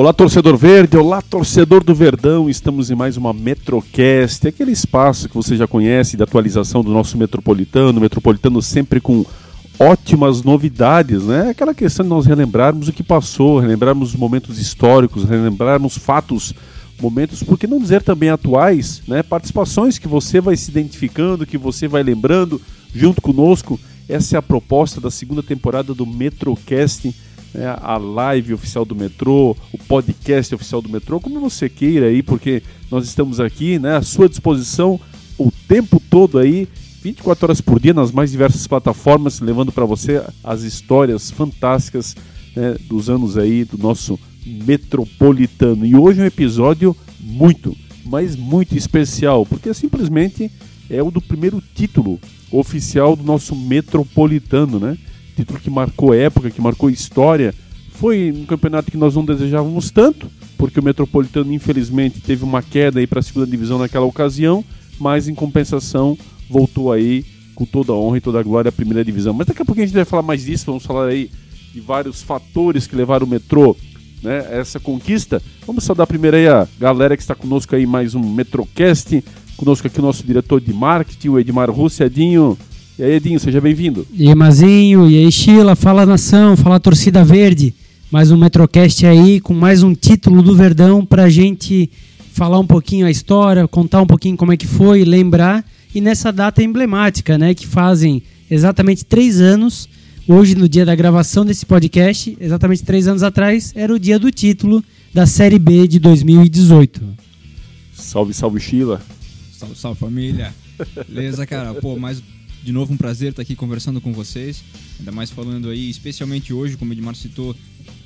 Olá, torcedor verde, olá, torcedor do Verdão. Estamos em mais uma Metrocast, aquele espaço que você já conhece de atualização do nosso metropolitano. Metropolitano sempre com ótimas novidades, né? Aquela questão de nós relembrarmos o que passou, relembrarmos momentos históricos, relembrarmos fatos, momentos, por que não dizer também atuais, né? Participações que você vai se identificando, que você vai lembrando junto conosco. Essa é a proposta da segunda temporada do Metrocast né, a live oficial do metrô, o podcast oficial do metrô, como você queira aí, porque nós estamos aqui né, à sua disposição o tempo todo aí, 24 horas por dia nas mais diversas plataformas, levando para você as histórias fantásticas né, dos anos aí do nosso metropolitano. E hoje é um episódio muito, mas muito especial, porque simplesmente é o do primeiro título oficial do nosso metropolitano, né? Título que marcou época, que marcou história. Foi um campeonato que nós não desejávamos tanto, porque o Metropolitano infelizmente teve uma queda para a segunda divisão naquela ocasião, mas em compensação voltou aí com toda a honra e toda a glória à primeira divisão. Mas daqui a pouco a gente vai falar mais disso, vamos falar aí de vários fatores que levaram o Metrô né, a essa conquista. Vamos saudar primeiro aí a galera que está conosco aí mais um Metrocast, conosco aqui o nosso diretor de marketing, o Edmar Russedinho. E aí, Edinho, seja bem-vindo. E aí, Mazinho, e aí, Sheila, fala nação, fala torcida verde. Mais um Metrocast aí com mais um título do Verdão pra gente falar um pouquinho a história, contar um pouquinho como é que foi, lembrar. E nessa data emblemática, né, que fazem exatamente três anos, hoje no dia da gravação desse podcast, exatamente três anos atrás, era o dia do título da Série B de 2018. Salve, salve, Sheila. Salve, salve, família. Beleza, cara? Pô, mais de novo, um prazer estar aqui conversando com vocês, ainda mais falando aí, especialmente hoje, como o Edmar citou,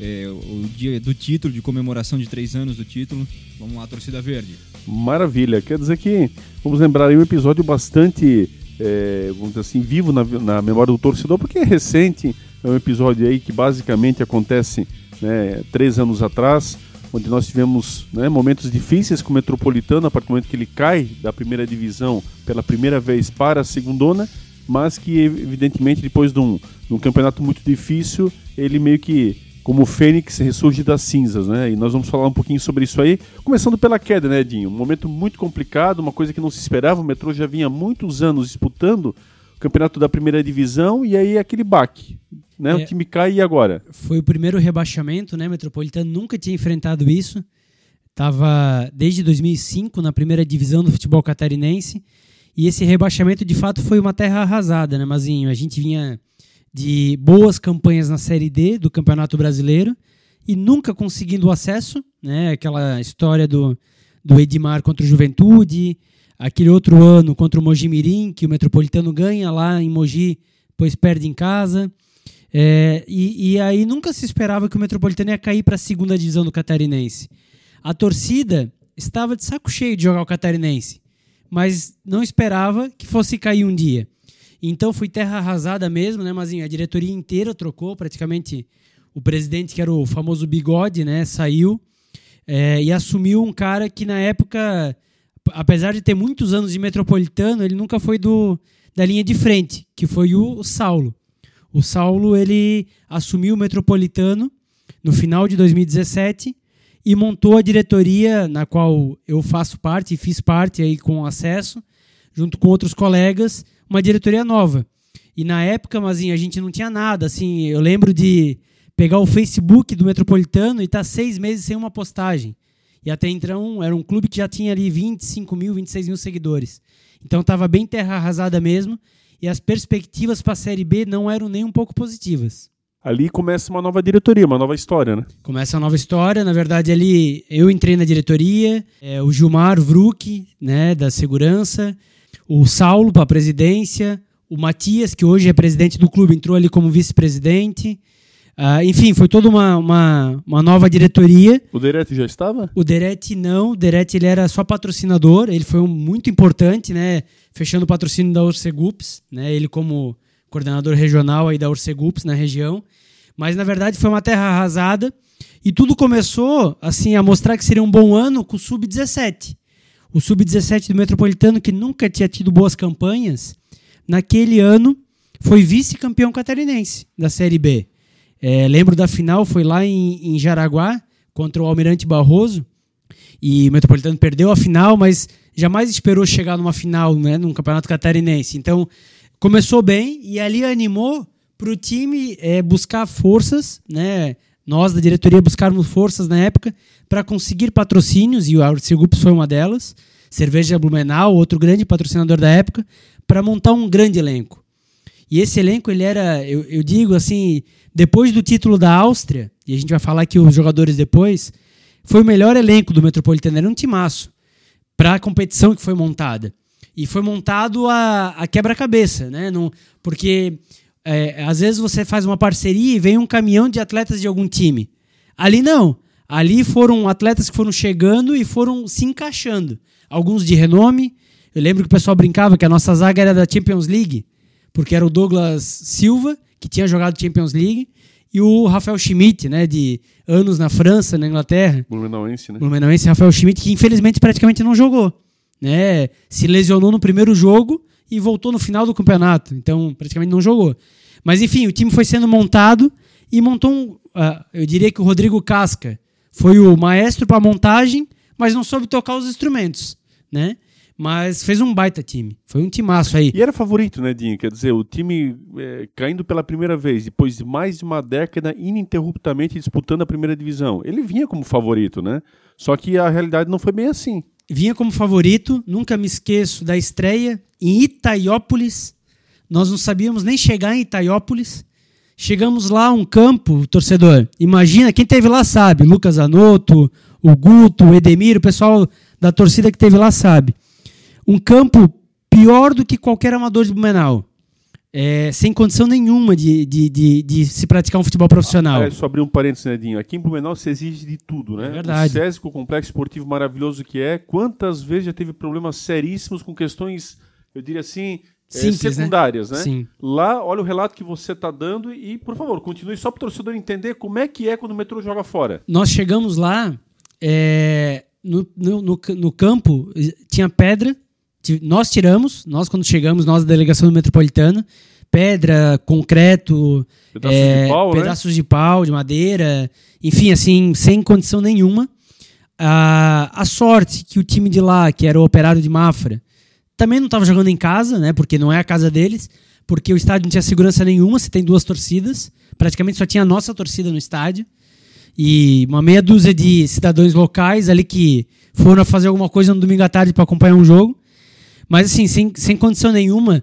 é, o dia do título, de comemoração de três anos do título. Vamos lá, torcida verde. Maravilha, quer dizer que vamos lembrar aí um episódio bastante, é, vamos dizer assim, vivo na, na memória do torcedor, porque é recente, é um episódio aí que basicamente acontece né, três anos atrás, onde nós tivemos né, momentos difíceis com o Metropolitano, a partir do momento que ele cai da primeira divisão pela primeira vez para a segundona, mas que evidentemente depois de um, de um campeonato muito difícil, ele meio que como o Fênix ressurge das cinzas, né? E nós vamos falar um pouquinho sobre isso aí, começando pela queda, né, Edinho? Um momento muito complicado, uma coisa que não se esperava, o Metrô já vinha muitos anos disputando o campeonato da primeira divisão e aí aquele baque, né? É, o time cai e agora? Foi o primeiro rebaixamento, né? Metropolitano nunca tinha enfrentado isso. Tava desde 2005 na primeira divisão do futebol catarinense e esse rebaixamento, de fato, foi uma terra arrasada, né, Mazinho? A gente vinha de boas campanhas na Série D do Campeonato Brasileiro e nunca conseguindo o acesso, né? Aquela história do, do Edmar contra o Juventude, aquele outro ano contra o Mogi Mirim, que o Metropolitano ganha lá em Mogi, depois perde em casa. É, e, e, aí nunca se esperava que o Metropolitano ia cair para a segunda divisão do Catarinense. A torcida estava de saco cheio de jogar o Catarinense mas não esperava que fosse cair um dia. Então foi terra arrasada mesmo, né, Mazinho? A diretoria inteira trocou, praticamente o presidente, que era o famoso bigode, né, saiu é, e assumiu um cara que na época, apesar de ter muitos anos de metropolitano, ele nunca foi do, da linha de frente, que foi o, o Saulo. O Saulo ele assumiu o metropolitano no final de 2017 e montou a diretoria na qual eu faço parte e fiz parte aí com acesso, junto com outros colegas, uma diretoria nova. E na época, Mazinho, a gente não tinha nada, assim, eu lembro de pegar o Facebook do Metropolitano e estar tá seis meses sem uma postagem. E até então era um clube que já tinha ali 25 mil, 26 mil seguidores. Então estava bem terra arrasada mesmo. E as perspectivas para a Série B não eram nem um pouco positivas ali começa uma nova diretoria, uma nova história, né? Começa uma nova história. Na verdade, ali eu entrei na diretoria, é, o Gilmar Vruck, né, da segurança, o Saulo para a presidência, o Matias, que hoje é presidente do clube, entrou ali como vice-presidente. Uh, enfim, foi toda uma, uma, uma, nova diretoria. O Derete já estava? O Derete não, o Derete ele era só patrocinador, ele foi um, muito importante, né? Fechando o patrocínio da Orcegups, né? Ele como coordenador regional aí da Orcegups na região. Mas na verdade foi uma terra arrasada e tudo começou assim a mostrar que seria um bom ano com o sub-17. O sub-17 do Metropolitano que nunca tinha tido boas campanhas, naquele ano foi vice-campeão catarinense da Série B. É, lembro da final, foi lá em, em Jaraguá, contra o Almirante Barroso. E o Metropolitano perdeu a final, mas jamais esperou chegar numa final, né, num campeonato catarinense. Então, começou bem e ali animou para o time é, buscar forças, né? Nós da diretoria buscarmos forças na época para conseguir patrocínios e o Arcigups foi uma delas. Cerveja Blumenau, outro grande patrocinador da época, para montar um grande elenco. E esse elenco ele era, eu, eu digo assim, depois do título da Áustria, e a gente vai falar aqui os jogadores depois, foi o melhor elenco do Metropolitano, era um timaço para a competição que foi montada. E foi montado a, a quebra-cabeça, né? Não, porque é, às vezes você faz uma parceria e vem um caminhão de atletas de algum time. Ali não. Ali foram atletas que foram chegando e foram se encaixando. Alguns de renome. Eu lembro que o pessoal brincava que a nossa zaga era da Champions League, porque era o Douglas Silva, que tinha jogado Champions League, e o Rafael Schmidt, né, de anos na França, na Inglaterra. Blumenauense, né? Blumenauense Rafael Schmidt, que infelizmente praticamente não jogou. Né? Se lesionou no primeiro jogo e voltou no final do campeonato. Então, praticamente não jogou. Mas enfim, o time foi sendo montado e montou um. Uh, eu diria que o Rodrigo Casca foi o maestro para montagem, mas não soube tocar os instrumentos. Né? Mas fez um baita time. Foi um timaço aí. E era favorito, né, Dinho? Quer dizer, o time é, caindo pela primeira vez, depois de mais de uma década ininterruptamente disputando a primeira divisão. Ele vinha como favorito, né? Só que a realidade não foi bem assim. Vinha como favorito, nunca me esqueço da estreia em Itaiópolis. Nós não sabíamos nem chegar em Itaiópolis. Chegamos lá, um campo, torcedor. Imagina, quem teve lá sabe. Lucas Anoto, o Guto, o Edemir, o pessoal da torcida que teve lá sabe um campo pior do que qualquer amador de Blumenau. É, sem condição nenhuma de, de, de, de, se praticar um futebol profissional. É, só abrir um parênteses, Nedinho. Aqui em Blumenau se exige de tudo, né? É verdade. O SESC, o complexo esportivo maravilhoso que é, quantas vezes já teve problemas seríssimos com questões, eu diria assim, é, Simples, é, secundárias, né? né? Sim. Lá, olha o relato que você está dando e, por favor, continue só para o torcedor entender como é que é quando o metrô joga fora. Nós chegamos lá, é, no, no, no, no campo tinha pedra, nós tiramos, nós quando chegamos, nós da delegação do Metropolitana, pedra, concreto, pedaços, é, de, pau, né? pedaços né? de pau, de madeira, enfim, assim, sem condição nenhuma. a sorte que o time de lá, que era o Operário de Mafra, também não estava jogando em casa, né? Porque não é a casa deles, porque o estádio não tinha segurança nenhuma, se tem duas torcidas, praticamente só tinha a nossa torcida no estádio. E uma meia dúzia de cidadãos locais ali que foram fazer alguma coisa no domingo à tarde para acompanhar um jogo. Mas assim, sem, sem condição nenhuma,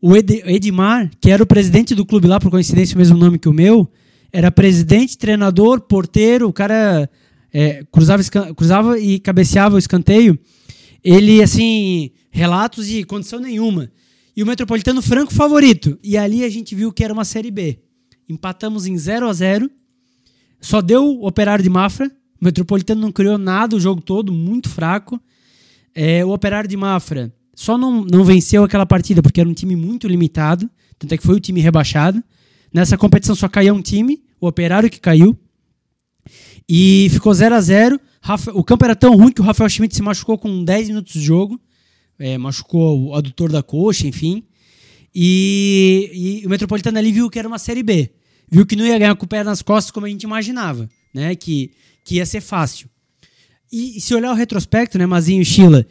o Ed, Edmar, que era o presidente do clube lá, por coincidência, o mesmo nome que o meu, era presidente, treinador, porteiro, o cara é, cruzava, cruzava e cabeceava o escanteio. Ele, assim, relatos de condição nenhuma. E o Metropolitano Franco favorito. E ali a gente viu que era uma Série B. Empatamos em 0 a 0 Só deu o Operário de Mafra. O Metropolitano não criou nada o jogo todo, muito fraco. É, o Operário de Mafra só não, não venceu aquela partida porque era um time muito limitado, tanto é que foi o time rebaixado. Nessa competição só caiu um time, o Operário que caiu. E ficou 0 a 0 O campo era tão ruim que o Rafael Schmidt se machucou com 10 minutos de jogo. É, machucou o adutor da coxa, enfim. E, e, o Metropolitano ali viu que era uma Série B. Viu que não ia ganhar com o pé nas costas como a gente imaginava, né? Que, que ia ser fácil. E, e se olhar o retrospecto, né, Mazinho e Sheila,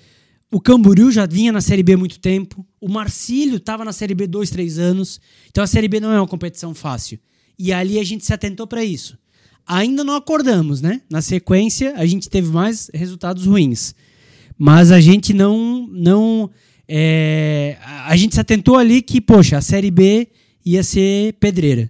o Camboriú já vinha na Série B há muito tempo. O Marcílio estava na Série B dois, três anos. Então a Série B não é uma competição fácil. E ali a gente se atentou para isso. Ainda não acordamos, né? Na sequência, a gente teve mais resultados ruins. Mas a gente não. não é, a gente se atentou ali que, poxa, a Série B ia ser pedreira.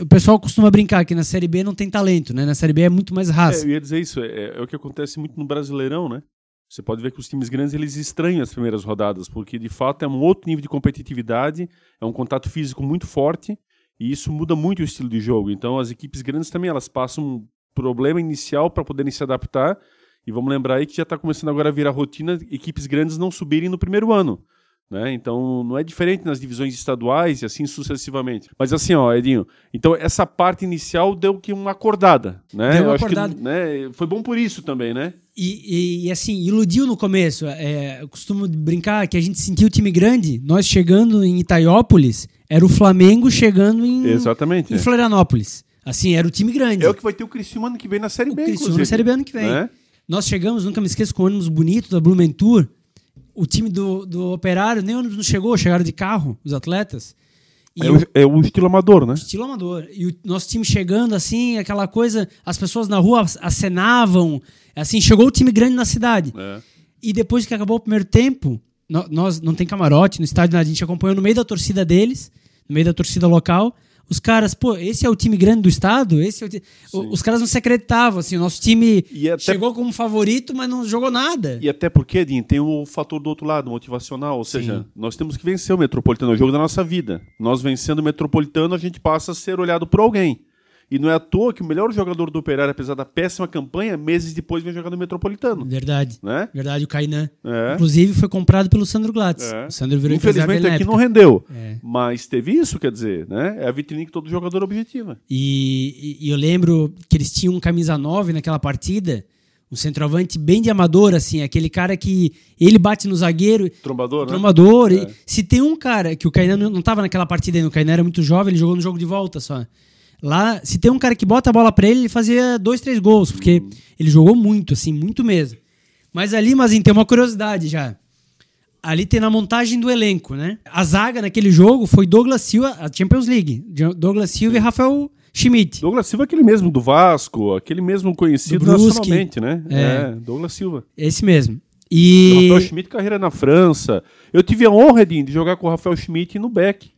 O pessoal costuma brincar que na Série B não tem talento, né? Na Série B é muito mais raça. É, eu ia dizer isso, é, é, o que acontece muito no Brasileirão, né? Você pode ver que os times grandes eles estranham as primeiras rodadas, porque de fato é um outro nível de competitividade, é um contato físico muito forte e isso muda muito o estilo de jogo. Então as equipes grandes também elas passam um problema inicial para poderem se adaptar. E vamos lembrar aí que já está começando agora a virar rotina equipes grandes não subirem no primeiro ano. Né? Então não é diferente nas divisões estaduais e assim sucessivamente. Mas assim, ó, Edinho, então essa parte inicial deu que uma acordada, né? Deu uma acordada. Que, né, foi bom por isso também, né? E, e, e assim, iludiu no começo. É, eu costumo brincar que a gente sentiu o time grande, nós chegando em Itaiópolis, era o Flamengo chegando em, Exatamente, em é. Florianópolis. Assim, era o time grande. É o que vai ter o Criciúma ano que vem na Série O B, Criciúma inclusive. na Série B ano que vem. Né? Nós chegamos, nunca me esqueço, com o ônibus bonito da Blumentour. O time do, do Operário, nem ônibus não chegou, chegaram de carro, os atletas. E É, o, é o estilo amador, né? estilo amador. E o nosso time chegando assim, aquela coisa, as pessoas na rua acenavam. Assim, chegou o time grande na cidade. É. E depois que acabou o primeiro tempo, nós não tem camarote no estádio, a gente acompanhou no meio da torcida deles, no meio da torcida local. Os caras, pô, esse é o time grande do estado? Esse é o Os caras não se acreditavam, assim, o nosso time chegou como favorito, mas não jogou nada. E até porque, Edinho, tem o fator do outro lado, motivacional. Ou seja, nós temos que vencer o Metropolitano, é o jogo da nossa vida. Nós vencendo o Metropolitano, a gente passa a ser olhado por alguém. E não é à toa que o melhor jogador do Operário, apesar da péssima campanha, meses depois vem jogar no Metropolitano. Verdade. Né? Verdade, o Kainan. É. Inclusive foi comprado pelo Sandro Glatz. É. O Sandro virou Infelizmente aqui não rendeu. É. Mas teve isso, quer dizer, né? É a vitrine que todo jogador objetiva. E, e- e eu lembro que eles tinham um camisa 9 naquela partida, um centroavante bem de amador, assim, aquele cara que ele bate no zagueiro, Trombador, né? trombador. É. E se tem um cara que o Kainan não, não tava naquela partida ainda, o Kainan era muito jovem, ele jogou no jogo de volta só. Lá, se tem um cara que bota a bola pra ele, ele fazia dois, três gols, porque ele jogou muito, assim, muito mesmo. Mas ali, mas tem uma curiosidade já. Ali tem na montagem do elenco, né? A zaga naquele jogo foi Douglas Silva, a Champions League. Douglas Silva e Rafael Schmidt. Douglas Silva é aquele mesmo do Vasco, aquele mesmo conhecido Brusque. nacionalmente, né? É. Douglas Silva. Esse mesmo. O E. Rafael Schmidt, carreira na França. Eu tive a honra, Edinho, de jogar com o Rafael Schmidt no Beck.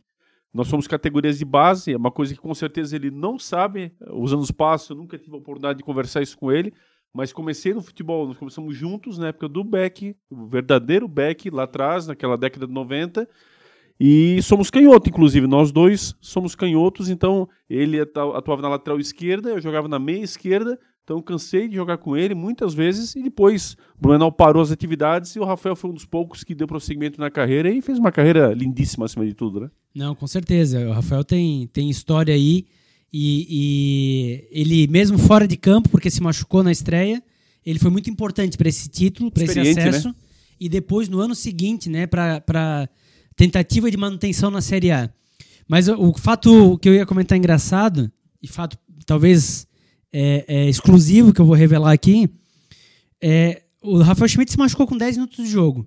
Nós somos categorias de base, é uma coisa que com certeza ele não sabe. Os anos passam, eu nunca tive a oportunidade de conversar isso com ele. Mas comecei no futebol, nós começamos juntos na época do Beck, o verdadeiro Beck, lá atrás, naquela década de 90. E somos canhotos, inclusive. Nós dois somos canhotos, então ele atu- atuava na lateral esquerda, eu jogava na meia esquerda. Então cansei de jogar com ele muitas vezes e depois o Blumenau parou as atividades e o Rafael foi um dos poucos que deu prosseguimento na carreira e fez uma carreira lindíssima acima de tudo, né? Não, com certeza. O Rafael tem, tem história aí. E, e ele, mesmo fora de campo, porque se machucou na estreia, ele foi muito importante para esse título, para esse Experiente, acesso. E depois, no ano seguinte, né, para tentativa de manutenção na Série A. Mas o, o fato que eu ia comentar engraçado, e fato talvez é, é exclusivo que eu vou revelar aqui, é o Rafael Schmidt se machucou com 10 minutos de jogo.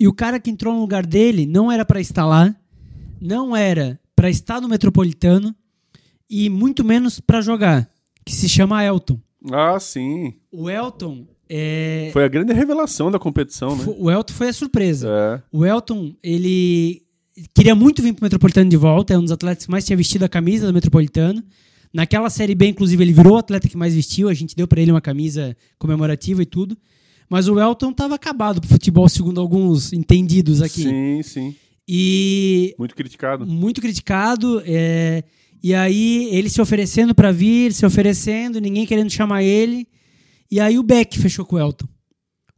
E o cara que entrou no lugar dele não era para estar lá, não era para estar no Metropolitano e muito menos para jogar, que se chama Elton. Ah, sim. O Elton é, Foi a grande revelação da competição, né? o Elton foi a surpresa. É. O Elton, ele queria muito vir pro Metropolitano de volta, é um dos atletas que mais tinha vestido a camisa do Metropolitano. Naquela Série B, inclusive, ele virou o atleta que mais vestiu, a gente deu para ele uma camisa comemorativa e tudo. Mas o Elton estava acabado pro futebol, segundo alguns entendidos aqui. Sim, sim. E Muito criticado. muito criticado. é, e aí ele se oferecendo para vir, se oferecendo, ninguém querendo chamar ele. E aí o Beck fechou com o Elton.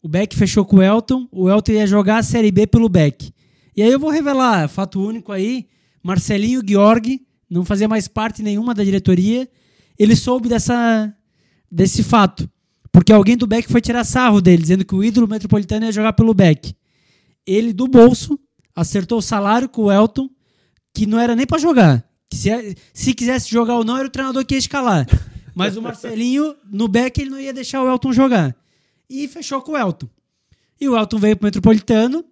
O Beck fechou com o Elton. O Elton ia jogar a Série B pelo Beck. E aí eu vou revelar, fato único aí, Marcelinho Georg não fazia mais parte nenhuma da diretoria. Ele soube dessa, desse fato. Porque alguém do Beck foi tirar sarro dele, dizendo que o ídolo metropolitano ia jogar pelo Beck. Ele, do bolso, acertou o salário com o Elton, que não era nem pra jogar. Que se, se quisesse jogar ou não, era o treinador que ia escalar. Mas o Marcelinho, no Beck, ele não ia deixar o Elton jogar. E fechou com o Elton. E o Elton veio pro Metropolitano.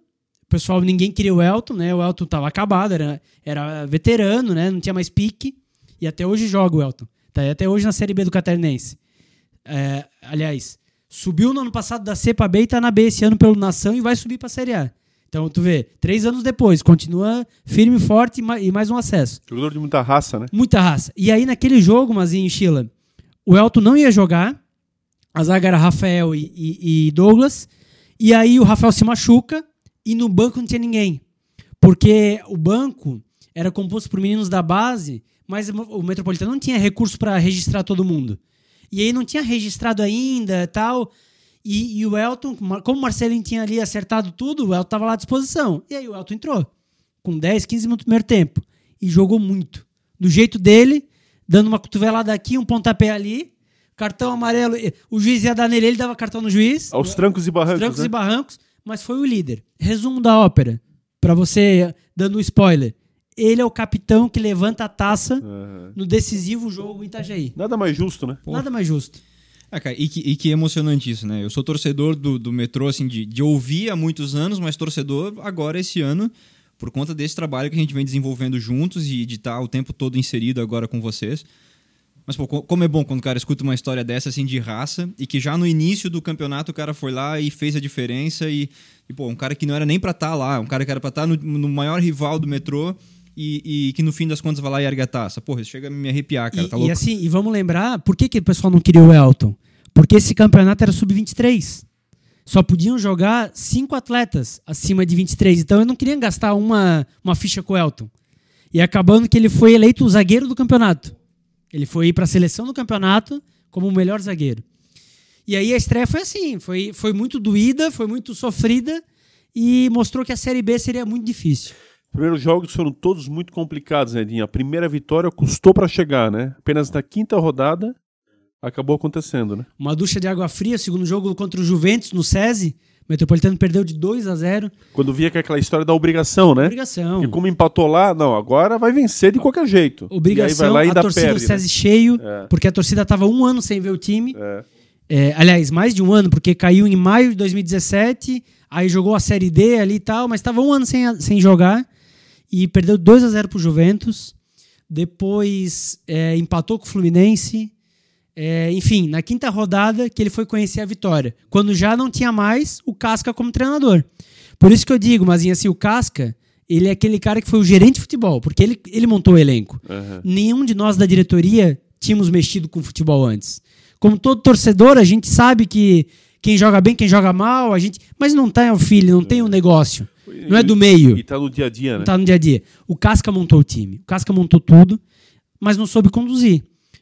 O pessoal, ninguém queria o Elton, né? O Elton tava acabado, era, era veterano, né? Não tinha mais pique. E até hoje joga o Elton. Tá aí até hoje na Série B do Catarinense. É, aliás, subiu no ano passado da C pra B e tá na B esse ano pelo Nação e vai subir pra Série A. Então, tu vê, três anos depois, continua firme, forte e ma- e mais um acesso. Jogador de muita raça, né? Muita raça. E aí, naquele jogo, Mazinho Sheila, o Elton não ia jogar. A zaga era Rafael e, e- e Douglas. E aí o Rafael se machuca e no banco não tinha ninguém. Porque o banco era composto por meninos da base, mas o Metropolitano não tinha recurso para registrar todo mundo. E aí não tinha registrado ainda tal. E, e o Elton, como o Marcelinho tinha ali acertado tudo, o Elton estava lá à disposição. E aí o Elton entrou com 10, 15 minutos do primeiro tempo. E jogou muito. Do jeito dele, dando uma cotovelada aqui, um pontapé ali. Cartão amarelo. O juiz ia dar nele, ele dava cartão no juiz. Aos trancos e barrancos, trancos né? e barrancos, mas foi o líder. Resumo da ópera, para você dando um spoiler. ele é o capitão que levanta a taça Aham. no decisivo jogo em Itajaí. Nada mais justo, né? Nada mais justo. Ah, cara, e, que, e que emocionante isso, né? Eu sou torcedor do, do metrô, assim, de, de ouvir há muitos anos, mas torcedor agora esse ano, por conta desse trabalho que a gente vem desenvolvendo juntos e de estar o tempo todo inserido agora com vocês. Mas, pô, co- como é bom quando o cara escuta uma história dessa, assim, de raça, e que já no início do campeonato o cara foi lá e fez a diferença, e, e pô, um cara que não era nem pra estar lá, um cara que era pra estar no, no maior rival do metrô, e, e que no fim das contas vai lá e ergue a taça. Porra, isso chega a me arrepiar, cara, e, tá e louco? assim, e vamos lembrar, por que, que o pessoal não queria o Elton? Porque esse campeonato era sub-23. Só podiam jogar cinco atletas acima de 23. Então eu não queria gastar uma, uma ficha com o Elton. E acabando que ele foi eleito o zagueiro do campeonato. Ele foi para a seleção do campeonato como o melhor zagueiro. E aí a estreia foi assim, foi, foi muito doída, foi muito sofrida e mostrou que a Série B seria muito difícil. Os primeiros jogos foram todos muito complicados, né, Edinho? A primeira vitória custou pra chegar, né? Apenas na quinta rodada acabou acontecendo, né? Uma ducha de água fria, segundo jogo contra o Juventus no SESI. O Metropolitano perdeu de 2 a 0. Quando via que é aquela história da obrigação, né? Obrigação. Que como empatou lá, não, agora vai vencer de qualquer jeito. Obrigação, e aí vai lá e a dá torcida do perde, né? SESI cheio, É. porque a torcida estava um ano sem ver o time. É. É, aliás, mais de um ano, porque caiu em maio de 2017, aí jogou a Série D ali e tal, mas estava um ano sem, sem jogar e perdeu 2 a 0 pro Juventus. Depois é, empatou com o Fluminense. É, enfim, na quinta rodada que ele foi conhecer a vitória, quando já não tinha mais o Casca como treinador. Por isso que eu digo, mas assim, o Casca, ele é aquele cara que foi o gerente de futebol, porque ele, ele montou o elenco. Aham. Nenhum de nós da diretoria tínhamos mexido com futebol antes. Como todo torcedor, a gente sabe que quem joga bem, quem joga mal, a gente. Mas não tem o filho, não tem o negócio. Não é do meio. E tá no dia a dia, né? Não tá no dia a dia. O Casca montou o time. O Casca montou tudo, mas não soube conduzir.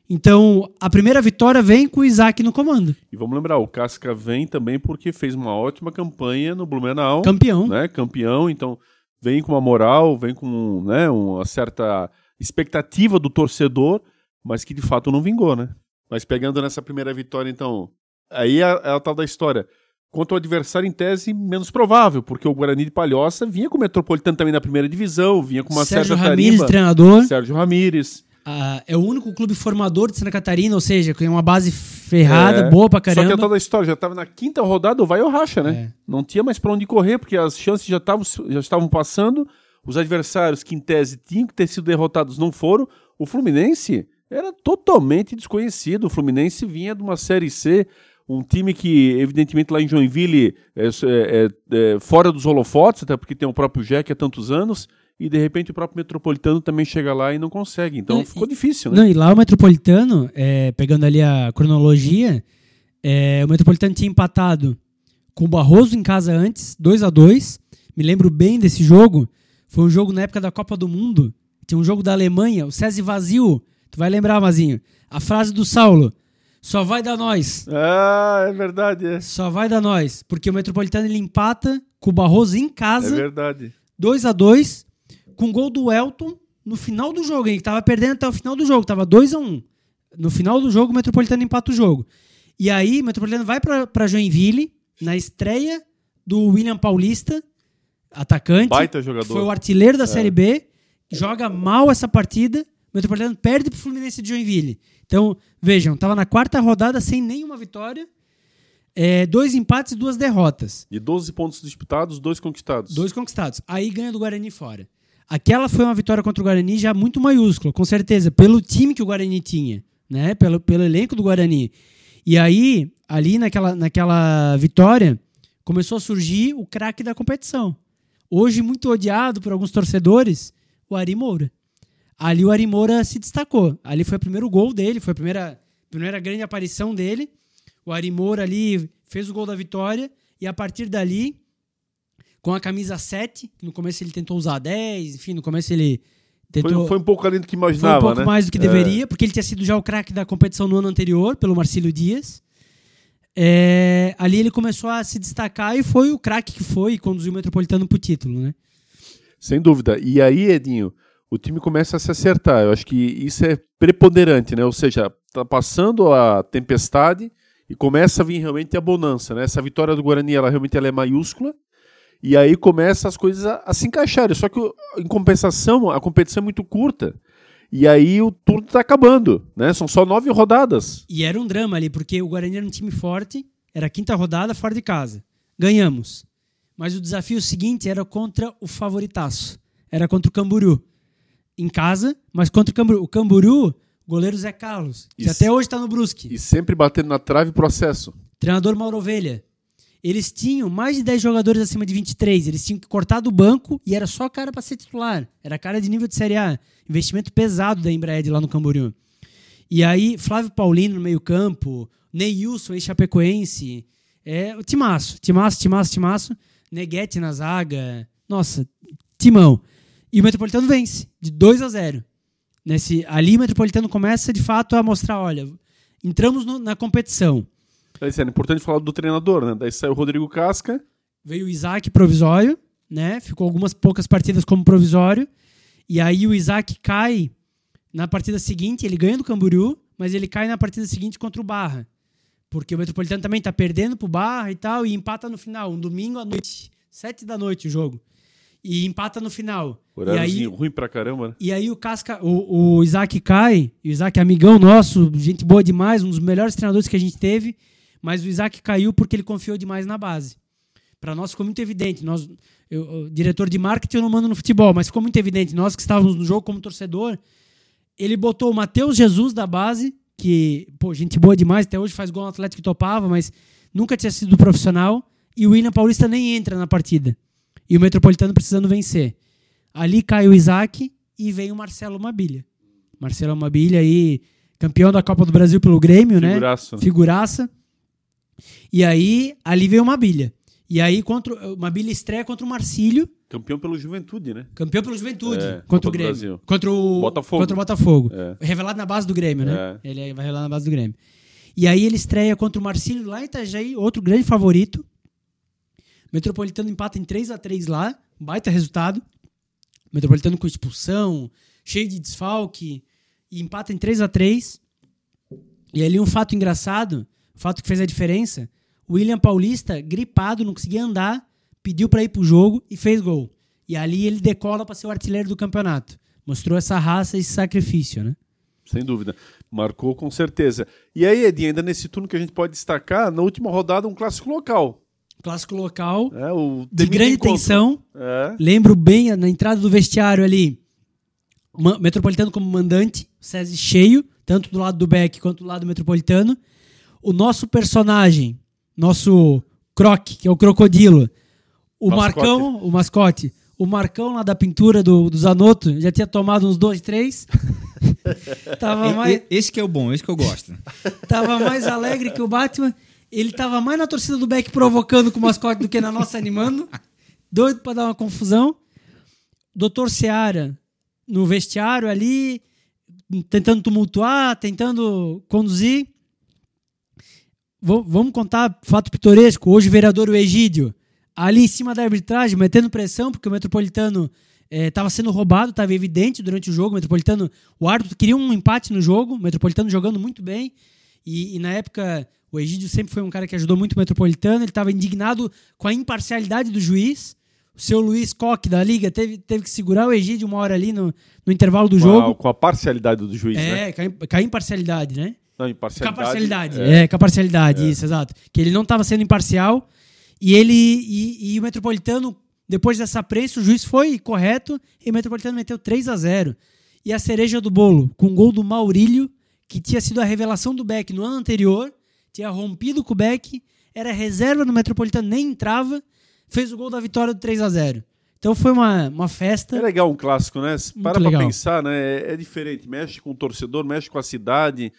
Então, a primeira vitória vem com o Isaac no comando. E vamos lembrar, o Casca vem também porque fez uma ótima campanha no Blumenau. Campeão. Né? Campeão, então vem com uma moral, vem com né, uma certa expectativa do torcedor, mas que de fato não vingou, né? Mas pegando nessa primeira vitória, então, aí é, é a tal da história. Quanto ao adversário, em tese, menos provável, porque o Guarani de Palhoça vinha com o Metropolitano também na primeira divisão, vinha com uma Sérgio certa Ramírez, tarimba. treinador. Sérgio Ramírez. Ah, é o único clube formador de Santa Catarina, ou seja, tem uma base ferrada, É. boa pra Só que a caramba. tal da história, já estava na quinta rodada, o vai ou racha, né? É. Não tinha mais pra onde correr, porque as chances já estavam já estavam passando, os adversários que em tese tinham que ter sido derrotados não foram. O Fluminense era totalmente desconhecido. O Fluminense vinha de uma Série C, um time que, evidentemente, lá em Joinville é, é- é- é fora dos holofotes, até porque tem o próprio Jack há tantos anos, e de repente o próprio Metropolitano também chega lá e não consegue. Então É, ficou difícil, né? Não, e lá o Metropolitano, é, pegando ali a cronologia, é, o Metropolitano tinha empatado com o Barroso em casa antes, 2 a 2 Me lembro bem desse jogo. Foi um jogo na época da Copa do Mundo. Tinha um jogo da Alemanha, o César vazio. Tu vai lembrar, Mazinho. A frase do Saulo. Só vai dar nós. Ah, é verdade, é. Só vai dar nós. Porque o Metropolitano ele empata com o Barroso em É casa, verdade. 2 a 2 com gol do Elton no final do jogo, hein? Que tava perdendo até o final do jogo, tava 2 a 1 No final do jogo, o Metropolitano empata o jogo. E aí, o Metropolitano vai pra, pra Joinville, na estreia do William Paulista, atacante. Baita jogador. Foi o artilheiro da Série B, joga mal essa partida, o Metropolitano perde pro Fluminense de Joinville. Então, vejam, tava na quarta rodada sem nenhuma vitória, é, dois empates e duas derrotas. De 12 pontos disputados, dois conquistados. Dois conquistados. Aí ganha do Guarani fora. Aquela foi uma vitória contra o Guarani já muito maiúscula, com certeza, pelo time que o Guarani tinha, né? Pelo, pelo elenco do Guarani. E aí, ali naquela, naquela vitória, começou a surgir o craque da competição. Hoje, muito odiado por alguns torcedores, o Ari Moura. Ali o Ari Moura se destacou. Ali foi o primeiro gol dele, foi a primeira, primeira grande aparição dele. O Ari Moura ali fez o gol da vitória e a partir dali com a camisa 7, que no começo ele tentou usar 10, enfim, no começo ele tentou Foi, foi um pouco além do que foi imaginava, um pouco né? mais do que É. deveria, porque ele tinha sido já o craque da competição no ano anterior, pelo Marcílio Dias. É, ali ele começou a se destacar e foi o craque que foi e conduziu o Metropolitano pro título, né? Sem dúvida. E aí, Edinho, o time começa a se acertar. Eu acho que isso é preponderante, né? Ou seja, tá passando a tempestade e começa a vir realmente a bonança, né? Essa vitória do Guarani, ela realmente ela é maiúscula. E aí começa as coisas a, a se encaixarem. Só que, em compensação, a competição é muito curta. E aí o turno tá acabando, né? São só nove rodadas. E era um drama ali, porque o Guarani era um time forte, era a quinta rodada fora de casa. Ganhamos. Mas o desafio seguinte era contra o favoritaço. Era contra o Camburu. Em casa, mas contra o Camburu. O Camburu, goleiro Zé Carlos, que Isso. até hoje está no Brusque. E sempre batendo na trave processo. Treinador Mauro Ovelha. Eles tinham mais de 10 jogadores acima de 23. Eles tinham que cortar do banco e era só cara para ser titular. Era cara de nível de Série A. Investimento pesado da Embraed lá no Camboriú. E aí, Flávio Paulino no meio-campo, Neilson, ex-chapecoense. É, timaço, timaço, timaço, timaço. Neguete na zaga. Nossa, timão. E o Metropolitano vence, de 2 a 0. Nesse, ali o Metropolitano começa, de fato, a mostrar, olha, entramos no- na competição. Aí, É importante falar do treinador, né? Daí saiu o Rodrigo Casca. Veio o Isaac provisório, né? Ficou algumas poucas partidas como provisório. E aí o Isaac cai na partida seguinte, ele ganha do Camboriú, mas ele cai na partida seguinte contra o Barra. Porque o Metropolitano também tá perdendo pro Barra e tal, e empata no final, um domingo à noite, sete da noite o jogo. E empata no final. Horáriozinho ruim pra caramba, né? e aí o Casca, o, o Isaac cai, o Isaac é amigão nosso, gente boa demais, um dos melhores treinadores que a gente teve, mas o Isaac caiu porque ele confiou demais na base. Para nós ficou muito evidente, nós, eu, diretor de marketing eu não mando no futebol, mas ficou muito evidente, nós que estávamos no jogo como torcedor, ele botou o Matheus Jesus da base, que, pô, gente boa demais, até hoje faz gol no Atlético que topava, mas nunca tinha sido profissional, e o William Paulista nem entra na partida. E o Metropolitano precisando vencer. Ali cai o Isaac e vem o Marcelo Mabilha. Marcelo Mabilha aí, campeão da Copa do Brasil pelo Grêmio, né? Figuraço. Figuraça. E aí, ali veio o Mabilha. E aí, contra, o Mabilha estreia contra o Marcílio, Campeão pelo Juventude, né? campeão pelo Juventude, É, contra o Grêmio. Brasil. Contra o Botafogo. Contra o Botafogo. É. Revelado na base do Grêmio, né? É. Ele vai revelar na base do Grêmio. E aí ele estreia contra o Marcílio lá em Itajaí, outro grande favorito. Metropolitano empata em 3 a 3 lá, baita resultado. Metropolitano com expulsão, cheio de desfalque, e empata em 3 a 3 E ali um fato engraçado, um fato que fez a diferença, o William Paulista, gripado, não conseguia andar, pediu para ir pro jogo e fez gol. E ali ele decola para ser o artilheiro do campeonato. Mostrou essa raça e esse sacrifício, né? Sem dúvida. Marcou com certeza. E aí, Edinho, ainda nesse turno que a gente pode destacar, na última rodada, um clássico local. Clássico local, né? O de grande encontro. tensão. É. Lembro bem na entrada do vestiário ali, Metropolitano como mandante, SESI cheio, tanto do lado do Beck quanto do lado do Metropolitano. O nosso personagem, nosso croque, que é o crocodilo, o Mascote. Marcão, o mascote, o Marcão lá da pintura do, do Zanotto, já tinha tomado uns dois, três. tava, mais, Esse que é o bom, esse que eu gosto. tava mais alegre que o Batman. Ele tava mais na torcida do Beck provocando com o mascote do que na nossa animando. Doido pra dar uma confusão. Doutor Seara no vestiário ali, tentando tumultuar, tentando conduzir. Vamos contar fato pitoresco. Hoje, o vereador Egídio, ali em cima da arbitragem, metendo pressão, porque o Metropolitano estava sendo roubado, estava evidente durante o jogo. O Metropolitano, o árbitro queria um empate no jogo, o Metropolitano jogando muito bem. E, e na época, o Egídio sempre foi um cara que ajudou muito o Metropolitano. Ele estava indignado com a imparcialidade do juiz. O seu Luiz Coque da Liga teve, teve que segurar o Egídio uma hora ali no, no intervalo do Com jogo. a, com a parcialidade do juiz, né? É, a, im- com a imparcialidade, né? Não, Com a imparcialidade. parcialidade. é. É, com a parcialidade, isso, exato. Que ele não estava sendo imparcial. E ele e, e o Metropolitano, depois dessa prensa, o juiz foi correto e o Metropolitano meteu 3 a 0 E a cereja do bolo, com o gol do Maurílio, que tinha sido a revelação do Beck no ano anterior, tinha rompido com o Beck, era reserva no Metropolitano, nem entrava, fez o gol da vitória do 3 a 0 Então foi uma, uma festa. É legal um clássico, né? Para pra legal. pensar, né? É, é diferente. Mexe com o torcedor, mexe com a cidade.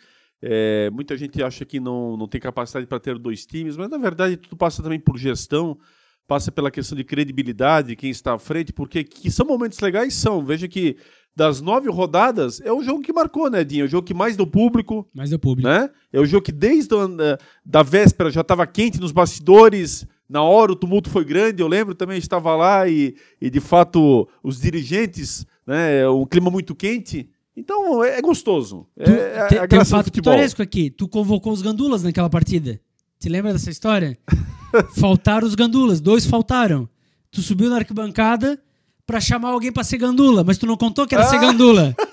É, muita gente acha que não, não tem capacidade para ter dois times, mas na verdade tudo passa também por gestão, passa pela questão de credibilidade, quem está à frente, porque que são momentos legais, são. Veja que das nove rodadas é o jogo que marcou, né, Dinho? É o jogo que mais deu público, Mas deu público. né? É o jogo que desde a, da véspera já estava quente nos bastidores. Na hora o tumulto foi grande, eu lembro também estava lá e, e de fato os dirigentes, né? Um clima muito quente. Então é, é gostoso. É, Tu- é te- a tem um fato pitoresco aqui. Tu convocou os gandulas naquela partida. Te lembra dessa história? faltaram os gandulas. Dois faltaram. tu subiu na arquibancada pra chamar alguém pra ser gandula, mas tu não contou que era Ah. ser gandula.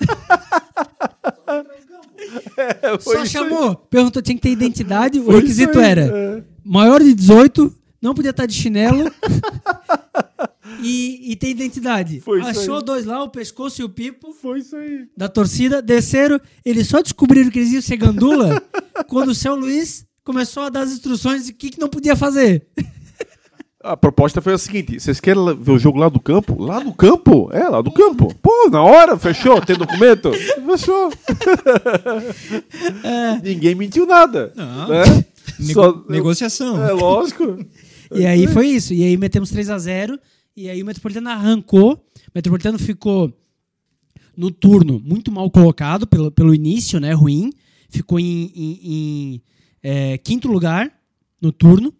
É, Só isso chamou. Perguntou, tinha que ter identidade. O Foi requisito isso aí, era é. maior de 18, não podia estar de chinelo e, e ter identidade. Foi isso Achou aí. dois lá, o pescoço e o pipo Foi isso aí. da torcida, desceram. Eles só descobriram que eles iam ser gandula quando o São Luís começou a dar as instruções de o que, que não podia fazer. A proposta foi a seguinte: vocês querem ver o jogo lá do campo? Lá no campo? É, lá do campo. Pô, na hora, fechou? Tem documento? Fechou. Ninguém mentiu nada. Não. Né? Nego- Só- negociação. É lógico. E aí foi isso. E aí metemos 3 a 0 E aí o Metropolitano arrancou. O Metropolitano ficou no turno muito mal colocado pelo, pelo início, né? Ruim. Ficou em, em- em, é, quinto lugar no turno.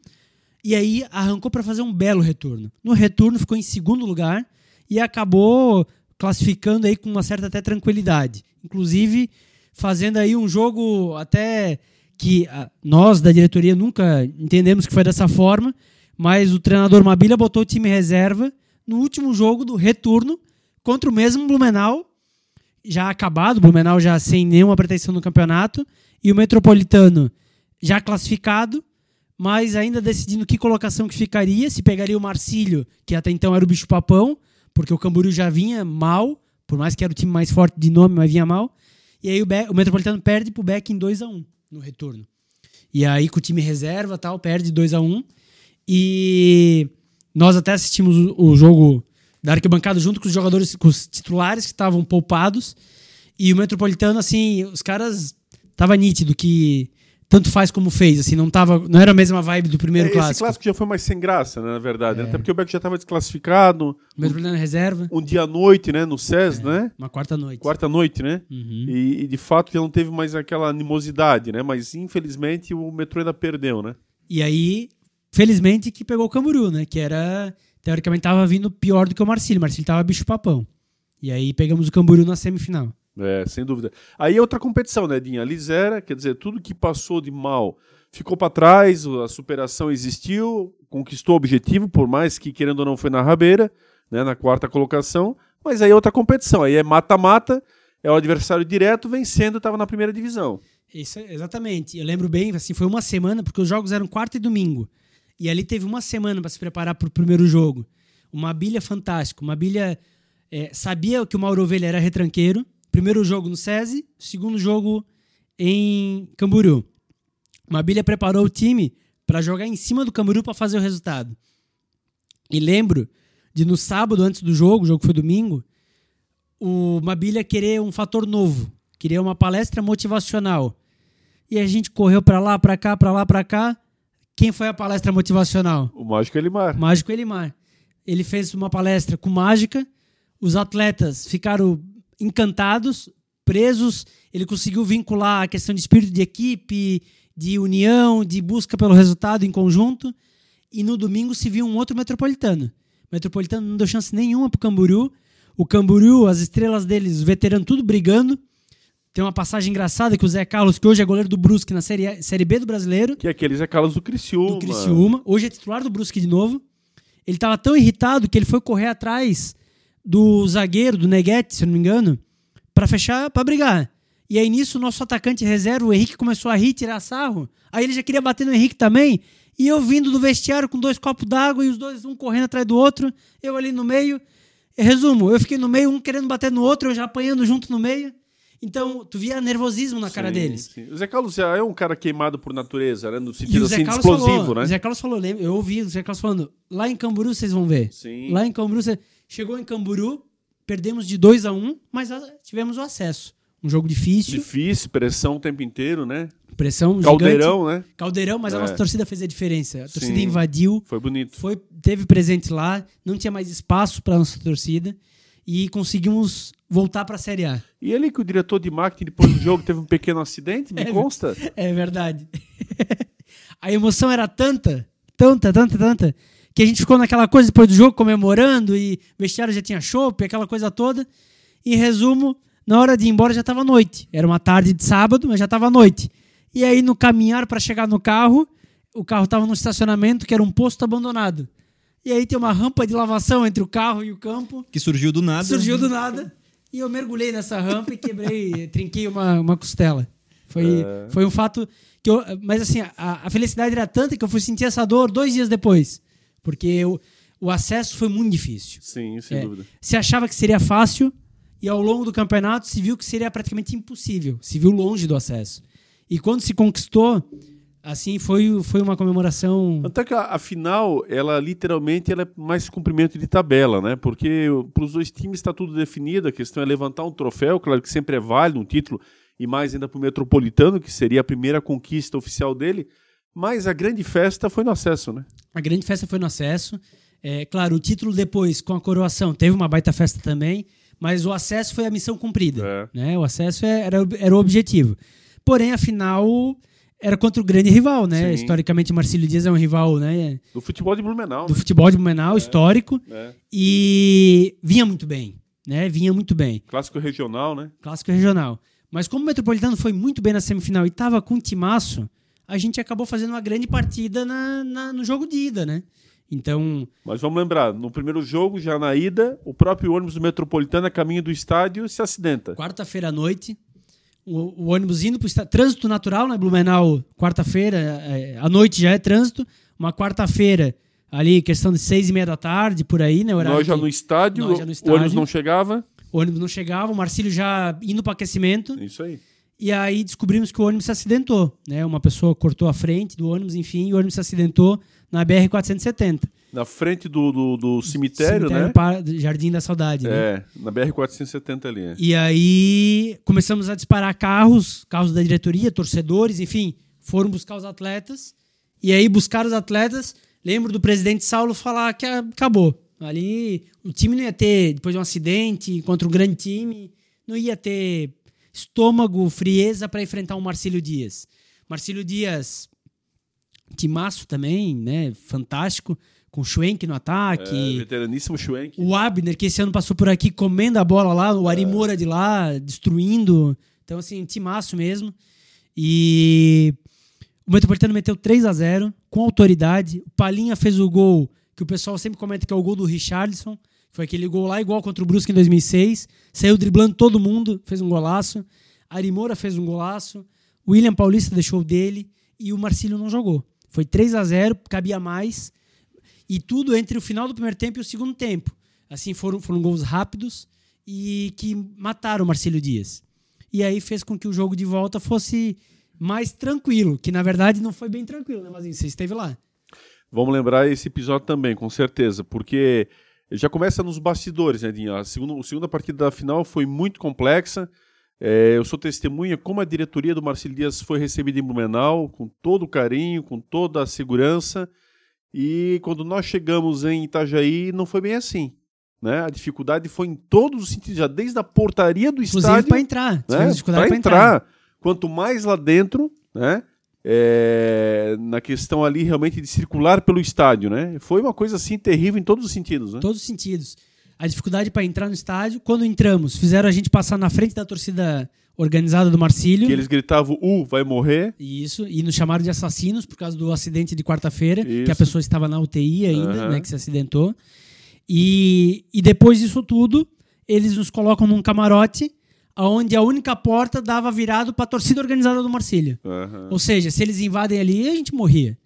E aí arrancou para fazer um belo retorno. No retorno ficou em segundo lugar e acabou classificando aí com uma certa até tranquilidade. Inclusive fazendo aí um jogo até que ah, nós da diretoria nunca entendemos que foi dessa forma, mas o treinador Mabilha botou o time reserva no último jogo do retorno contra o mesmo Blumenau, já acabado, o Blumenau já sem nenhuma pretensão no campeonato, e o Metropolitano já classificado, mas ainda decidindo que colocação que ficaria, se pegaria o Marcílio, que até então era o bicho papão, porque o Camboriú já vinha mal, por mais que era o time mais forte de nome, mas vinha mal. E aí o, Be- o Metropolitano perde pro Beck em 2 a 1 no retorno. E aí com o time reserva tal, perde 2 a 1 E nós até assistimos o, jogo da arquibancada junto com os jogadores, com os titulares que estavam poupados. E o Metropolitano, assim, os caras tava nítido que tanto faz como fez, assim, não tava, não era a mesma vibe do primeiro Esse clássico. clássico já foi mais sem graça, né, na verdade. né? Até porque o Beck já estava desclassificado. O Metropolitano reserva, Um dia à noite, né, no SES, né? uma quarta noite. Quarta noite, né? Uhum. E, e, de fato já não teve mais aquela animosidade, né? Mas infelizmente o metrô ainda perdeu, né? E aí, felizmente, que pegou o Camboriú, né? Que era, teoricamente, tava vindo pior do que o Marcílio. O Marcílio tava bicho papão. E aí pegamos o Camboriú na semifinal. É, sem dúvida. Aí é outra competição, né, Dinha? Ali zera, quer dizer, tudo que passou de mal ficou para trás, a superação existiu, conquistou o objetivo, por mais que, querendo ou não, foi na rabeira, né, na quarta colocação. Mas aí é outra competição, aí é mata-mata, é o adversário direto vencendo, estava na primeira divisão. Isso, exatamente. Eu lembro bem, assim, foi uma semana, porque os jogos eram quarta e domingo. E ali teve uma semana para se preparar para o primeiro jogo. Uma bilha fantástica. Uma bilha é, sabia que o Mauro Ovelha era retranqueiro. Primeiro jogo no SESI, segundo jogo em Camboriú. Uma bilha preparou o time para jogar em cima do Camboriú para fazer o resultado. E lembro de no sábado, antes do jogo, o jogo foi domingo, o Mabilha querer um fator novo, queria uma palestra motivacional. E a gente correu para lá, para cá, para lá, para cá. Quem foi a palestra motivacional? O Mágico Elimar. Mágico Elimar. Ele fez uma palestra com mágica. Os atletas ficaram encantados, presos. Ele conseguiu vincular a questão de espírito de equipe, de união, de busca pelo resultado em conjunto. E no domingo se viu um outro metropolitano. O metropolitano não deu chance nenhuma pro Camboriú. O Camboriú, as estrelas deles, os veteranos, tudo brigando. Tem uma passagem engraçada que o Zé Carlos, que hoje é goleiro do Brusque na Série, A- série B do Brasileiro, Que é aqueles é Carlos do Criciúma. do Criciúma. Hoje é titular do Brusque de novo. Ele tava tão irritado que ele foi correr atrás do zagueiro, do Neguete, se eu não me engano, pra fechar, pra brigar. E aí nisso o nosso atacante reserva, o Henrique, começou a rir, tirar sarro. Aí ele já queria bater no Henrique também. E eu vindo do vestiário com dois copos d'água e os dois, um correndo atrás do outro, eu ali no meio. Resumo, eu fiquei no meio, um querendo bater no outro, eu já apanhando junto no meio. Então, tu via nervosismo na cara Sim, deles. sim. O Zé Carlos já é um cara queimado por natureza, né? No sentido assim, Carlos explosivo, falou, né? o Zé Carlos falou, eu ouvi o Zé Carlos falando, lá em Camburu vocês vão ver. Sim. Lá em Camburu, cê- chegou em Camburu, perdemos de 2 a 1 um, mas a- tivemos o acesso. Um jogo difícil, Difícil, pressão o tempo inteiro, né? pressão Caldeirão, né? gigante. Caldeirão, mas a É. nossa torcida fez a diferença. A torcida Sim. invadiu, Foi bonito. foi, teve presente lá, não tinha mais espaço para nossa torcida e conseguimos voltar para a Série A. E ele que o diretor de marketing depois do jogo teve um pequeno acidente, me É, consta? É verdade. a emoção era tanta, tanta, tanta, tanta, que a gente ficou naquela coisa depois do jogo comemorando e o vestiário já tinha chopp, aquela coisa toda. Em resumo, na hora de ir embora já estava noite. Era uma tarde de sábado, mas já estava noite. E aí no caminhar para chegar no carro, o carro estava no estacionamento que era um posto abandonado. E aí tem uma rampa de lavação entre o carro e o campo. Que surgiu do nada. Surgiu do nada. E eu mergulhei nessa rampa e quebrei, trinquei uma, uma costela. Foi, É. foi um fato que eu. Mas assim, a, a felicidade era tanta que eu fui sentir essa dor dois dias depois. Porque o, o acesso foi muito difícil. Sim, sem É, dúvida. Se achava que seria fácil e ao longo do campeonato se viu que seria praticamente impossível. Se viu longe do acesso. E quando se conquistou, assim, foi, foi uma comemoração. Até que a, a final, ela literalmente ela é mais cumprimento de tabela, né? Porque para os dois times está tudo definido, a questão é levantar um troféu, claro que sempre é válido, um título, e mais ainda para o Metropolitano, que seria a primeira conquista oficial dele. Mas a grande festa foi no acesso, né? A grande festa foi no acesso. É, claro, o título depois, com a coroação, teve uma baita festa também, mas o acesso foi a missão cumprida. Né? O acesso é- era, era o objetivo. Porém, a final era contra o grande rival, né? Sim. Historicamente, Marcílio Dias é um rival né? Do futebol de Blumenau. do né? futebol de Blumenau, histórico, É. e vinha muito bem. Né? Vinha muito bem. Clássico regional, né? Clássico regional. Mas como o Metropolitano foi muito bem na semifinal e estava com um timaço, a gente acabou fazendo uma grande partida na, na- no jogo de ida, né? Então, Mas vamos lembrar, no primeiro jogo, já na ida, o próprio ônibus do Metropolitano, a caminho do estádio, se acidenta. quarta-feira à noite, o, o ônibus indo para o. Trânsito natural, né? Blumenau, quarta-feira, é, à noite já é trânsito. Uma quarta-feira, ali, questão de seis e meia da tarde, por aí, né? Horário Nós já que no estádio, nós já no o estádio. ônibus não chegava. O ônibus não chegava, o Marcílio já indo para aquecimento. Isso aí. E aí descobrimos que o ônibus se acidentou, né? Uma pessoa cortou a frente do ônibus, enfim, e o ônibus se acidentou na BR-470. Na frente do, do, do cemitério, né? Pa- Jardim da Saudade, né? É, na BR-470 ali. é. E aí começamos a disparar carros, carros da diretoria, torcedores, enfim, foram buscar os atletas. E aí buscar os atletas, lembro do presidente Saulo falar que acabou. Ali o time não ia ter, depois de um acidente contra um grande time, não ia ter estômago, frieza para enfrentar o Marcílio Dias. Marcílio Dias, timaço também, né? Fantástico, com o Schwenk no ataque. É, veteraníssimo Schwenk. O Abner, que esse ano passou por aqui comendo a bola lá, o Ari Moura de lá, destruindo. Então, assim, timaço mesmo. E o Metropolitano meteu 3 a 0 com autoridade. O Palinha fez o gol, que o pessoal sempre comenta que é o gol do Richardson. Foi aquele gol lá igual contra o Brusque em 2006. Saiu driblando todo mundo, fez um golaço. Ari Moura fez um golaço. O William Paulista deixou o dele. E o Marcílio não jogou. Foi 3 a 0 cabia mais. E tudo entre o final do primeiro tempo e o segundo tempo. Assim, foram, foram gols rápidos e que mataram o Marcílio Dias. E aí fez com que o jogo de volta fosse mais tranquilo, que na verdade não foi bem tranquilo, né, Mazinho? Você esteve lá. Vamos lembrar esse episódio também, com certeza, porque já começa nos bastidores, né, Dinho? A segunda, a segunda partida da final foi muito complexa. É, eu sou testemunha como a diretoria do Marcelo Dias foi recebida em Blumenau, com todo o carinho, com toda a segurança. E quando nós chegamos em Itajaí, não foi bem assim. Né? A dificuldade foi em todos os sentidos, já desde a portaria do Inclusive estádio para entrar. né? Para entrar. entrar. Quanto mais lá dentro, né? é, na questão ali realmente de circular pelo estádio, né? Foi uma coisa assim terrível em todos os sentidos, né? Todos os sentidos. A dificuldade para entrar no estádio. Quando entramos, fizeram a gente passar na frente da torcida organizada do Marcílio. Que eles gritavam, uh, vai morrer. Isso, e nos chamaram de assassinos por causa do acidente de quarta-feira, que a pessoa estava na UTI ainda, Aham. né, que se acidentou. E, e depois disso tudo, eles nos colocam num camarote, onde a única porta dava virado para a torcida organizada do Marcílio. Aham. Ou seja, se eles invadem ali, a gente morria.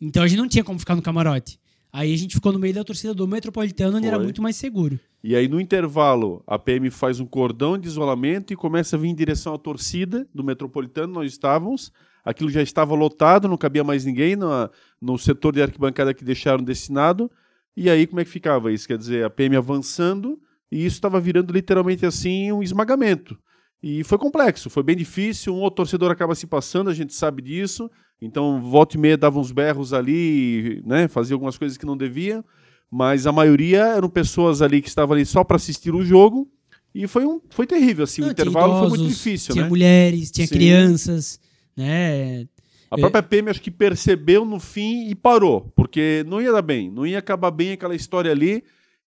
Então a gente não tinha como ficar no camarote. Aí a gente ficou no meio da torcida do Metropolitano, onde era Foi. muito mais seguro. E aí, no intervalo, a PM faz um cordão de isolamento e começa a vir em direção à torcida do metropolitano. Nós estávamos, aquilo já estava lotado, não cabia mais ninguém na- no setor de arquibancada que deixaram destinado. E aí, como é que ficava isso? Quer dizer, a PM avançando e isso estava virando literalmente assim um esmagamento. E foi complexo, foi bem difícil. Um outro torcedor acaba se passando, a gente sabe disso. Então, volta e meia dava uns berros ali, né? Fazia algumas coisas que não devia mas a maioria eram pessoas ali que estavam ali só para assistir o jogo e foi um foi terrível assim, o Não, tinha intervalo foi muito idosos, difícil, Tinha né? mulheres, tinha Sim. crianças, né? A própria PM acho que percebeu no fim e parou, porque não ia dar bem, não ia acabar bem aquela história ali.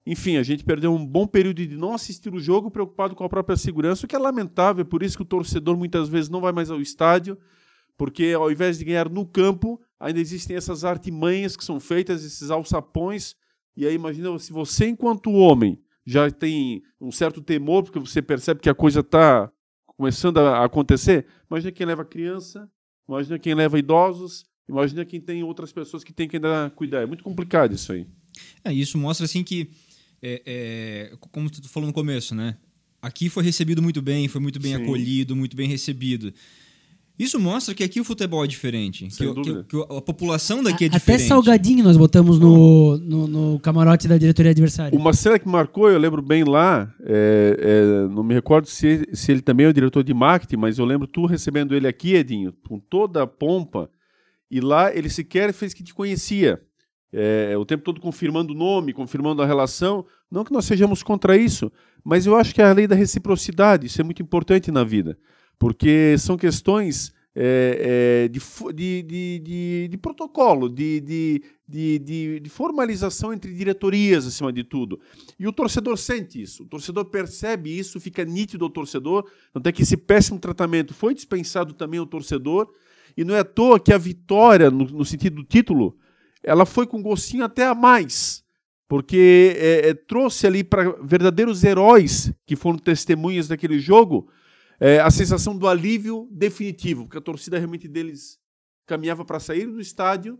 Enfim, a gente perdeu um bom período de não assistir o jogo, preocupado com a própria segurança, o que é lamentável, é por isso que o torcedor muitas vezes não vai mais ao estádio, porque ao invés de ganhar no campo, ainda existem essas artimanhas que são feitas, esses alçapões E aí imagina se você, enquanto homem, já tem um certo temor, porque você percebe que a coisa está começando a acontecer. Imagina quem leva criança, imagina quem leva idosos, imagina quem tem outras pessoas que tem que ainda cuidar. É muito complicado isso aí. É, isso mostra assim que, é, é, como tu falou no começo, né? Aqui foi recebido muito bem, foi muito bem Sim. acolhido, muito bem recebido. Isso mostra que aqui o futebol é diferente. Que, que, que, a população daqui é diferente. Até salgadinho nós botamos no, no, no, camarote da diretoria adversária. Uma cena que marcou, eu lembro bem lá, é, é, não me recordo se, se ele também é o diretor de marketing, mas eu lembro tu recebendo ele aqui, Edinho, com toda a pompa, e lá ele sequer fez que te conhecia. É, o tempo todo confirmando o nome, confirmando a relação. Não que nós sejamos contra isso, mas eu acho que é a lei da reciprocidade, isso é muito importante na vida porque são questões é, é, de, de, de, de, protocolo, de, de, formalização entre diretorias, acima de tudo. E o torcedor sente isso, o torcedor percebe isso, fica nítido ao torcedor, até que esse péssimo tratamento foi dispensado também ao torcedor, e não é à toa que a vitória, no, no sentido do título, ela foi com gostinho até a mais, porque é, é trouxe ali para verdadeiros heróis que foram testemunhas daquele jogo, é, a sensação do alívio definitivo, porque a torcida realmente deles caminhava para sair do estádio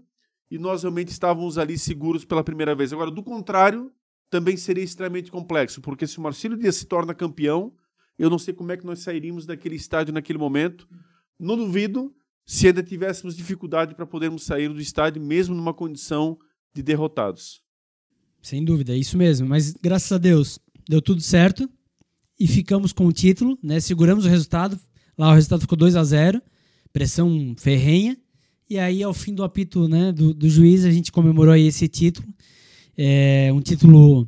e nós realmente estávamos ali seguros pela primeira vez. Agora, do contrário, também seria extremamente complexo, porque se o Marcelo Dias se torna campeão, eu não sei como é que nós sairíamos daquele estádio naquele momento. Não duvido se ainda tivéssemos dificuldade para podermos sair do estádio, mesmo numa condição de derrotados. Sem dúvida, é isso mesmo. Mas graças a Deus deu tudo certo e ficamos com o título, né? Seguramos o resultado. Lá o resultado ficou 2 a 0 pressão ferrenha. E aí, ao fim do apito né, do, do juiz, a gente comemorou esse título. É um título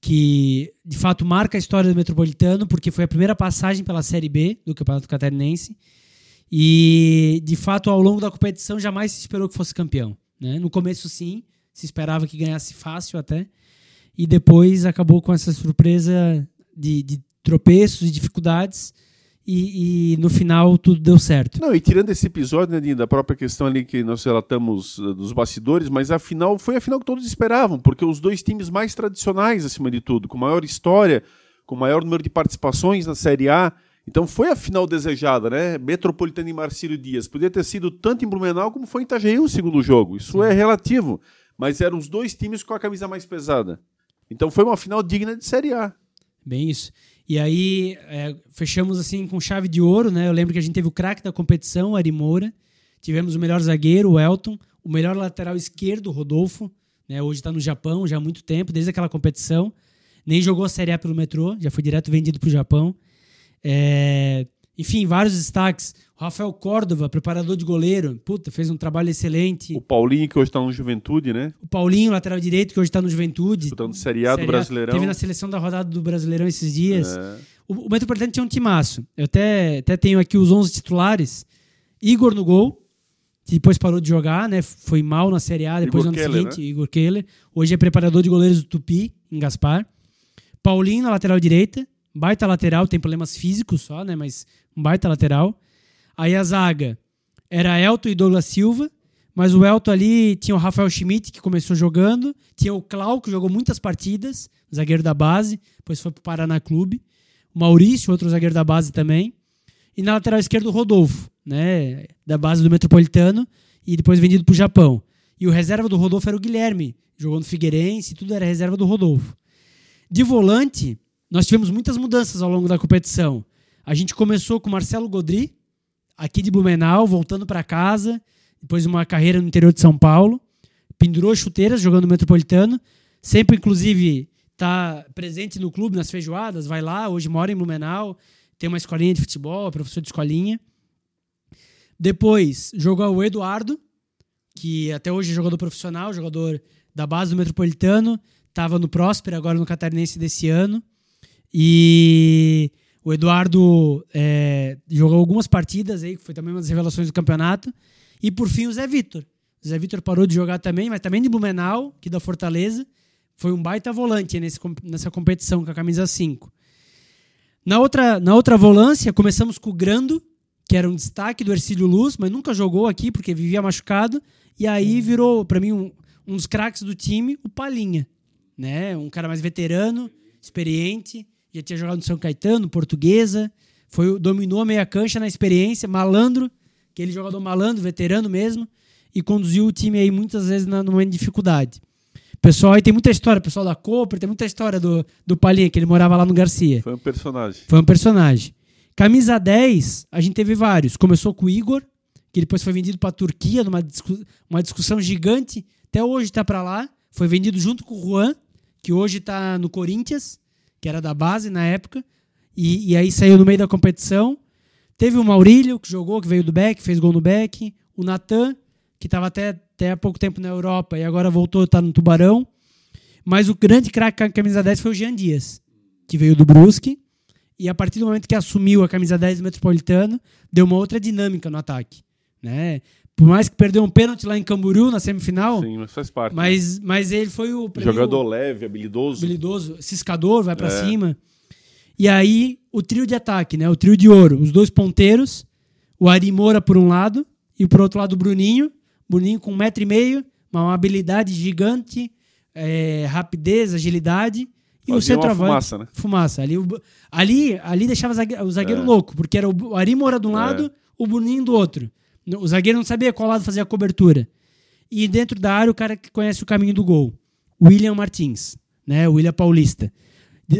que, de fato, marca a história do Metropolitano, porque foi a primeira passagem pela Série B do Campeonato Catarinense. E, de fato, ao longo da competição, jamais se esperou que fosse campeão. Né? No começo, sim, se esperava que ganhasse fácil até. E depois acabou com essa surpresa de, de tropeços e dificuldades. E, e, no final tudo deu certo. Não, e tirando esse episódio né, da própria questão ali que nós relatamos uh, dos bastidores, mas a final foi a final que todos esperavam, porque os dois times mais tradicionais, acima de tudo, com maior história, com maior número de participações na Série A. Então foi a final desejada, né? Metropolitano e Marcílio Dias. Podia ter sido tanto em Blumenau como foi em Itajaí o segundo jogo. Isso Sim. é relativo. Mas eram os dois times com a camisa mais pesada. Então foi uma final digna de Série A. Bem isso. E aí é, fechamos assim com chave de ouro, né? Eu lembro que a gente teve o craque da competição, Ari Moura. Tivemos o melhor zagueiro, o Elton. O melhor lateral esquerdo, o Rodolfo. Né? Hoje está no Japão já há muito tempo, desde aquela competição. Nem jogou a Série A pelo metrô, já foi direto vendido para o Japão. É, enfim, vários destaques. Rafael Córdova, preparador de goleiro, puta, fez um trabalho excelente. O Paulinho, que hoje está no Juventude, né? O Paulinho, lateral direito, que hoje está no Juventude. Disputando Série A do Brasileirão. Teve na seleção da rodada do Brasileirão esses dias. É. O, o Metropolitano tinha um timaço. Eu até, até tenho aqui os 11 titulares. Igor no gol, que depois parou de jogar, né? Foi mal na Série A, depois Igor no ano Keller, seguinte, né? Igor Keller. Hoje é preparador de goleiros do Tupi, em Gaspar. Paulinho na lateral direita baita lateral, tem problemas físicos só, né? Mas um baita lateral. Aí a zaga era Elton e Douglas Silva, mas o Elton ali tinha o Rafael Schmidt, que começou jogando, tinha o Clau, que jogou muitas partidas, zagueiro da base, depois foi para o Paraná Clube. O Maurício, outro zagueiro da base também. E na lateral esquerda o Rodolfo, né? Da base do Metropolitano, e depois vendido para o Japão. E o reserva do Rodolfo era o Guilherme, jogou no Figueirense, tudo era reserva do Rodolfo. De volante, nós tivemos muitas mudanças ao longo da competição. A gente começou com Marcelo Godri, aqui de Blumenau, voltando para casa, depois de uma carreira no interior de São Paulo. Pendurou chuteiras jogando no Metropolitano. Sempre, inclusive, está presente no clube, nas feijoadas, vai lá. Hoje mora em Blumenau, tem uma escolinha de futebol, é professor de escolinha. Depois jogou o Eduardo, que até hoje é jogador profissional, jogador da base do Metropolitano. Estava no Próspero, agora no Catarinense desse ano. E o Eduardo é, jogou algumas partidas aí, que foi também uma das revelações do campeonato. E por fim o Zé Vitor. O Zé Vitor parou de jogar também, mas também de Blumenau, que da Fortaleza. Foi um baita volante nesse, nessa competição com a camisa 5. Na outra, na outra volância, começamos com o Grando, que era um destaque do Ercílio Luz, mas nunca jogou aqui porque vivia machucado. E aí virou, para mim, um, um dos craques do time, o Palinha. né? Um cara mais veterano, experiente, já tinha jogado no São Caetano, Portuguesa, foi dominou a meia cancha na experiência, malandro, aquele jogador malandro, veterano mesmo, e conduziu o time aí muitas vezes na, de dificuldade. Pessoal aí tem muita história, pessoal da Cooper, tem muita história do, do Palinha, que ele morava lá no Garcia. Foi um personagem. Foi um personagem. Camisa 10, a gente teve vários. Começou com o Igor, que depois foi vendido para a Turquia, numa discu uma discussão gigante. Até hoje está para lá. Foi vendido junto com o Juan, que hoje está no Corinthians, que era da base na época. E, e, aí saiu no meio da competição. Teve o Maurílio, que jogou, que veio do Beck, fez gol no Beck. O Natan, que estava até, até há pouco tempo na Europa e agora voltou, está no Tubarão. Mas o grande craque com a camisa 10 foi o Jean Dias, que veio do Brusque. E a partir do momento que assumiu a camisa 10 do Metropolitano, deu uma outra dinâmica no ataque. Né? Por mais que perdeu um pênalti lá em Camboriú, na semifinal. Sim, mas faz parte. Mas, né? mas ele foi o. Jogador o, leve, habilidoso. Habilidoso, ciscador, vai para é. cima. E aí, o trio de ataque, né? O trio de ouro. Os dois ponteiros, o Ari Moura por um lado, e por outro lado o Bruninho. Bruninho com um metro e meio, uma habilidade gigante, é, rapidez, agilidade. E Fazia o centroavante. Fumaça, né? Fumaça. Ali, ali, ali deixava o zagueiro é. louco, porque era o Ari Moura de um é. lado, o Bruninho do outro. O zagueiro não sabia qual lado fazer a cobertura. E dentro da área, o cara que conhece o caminho do gol. William Martins, né? O William Paulista.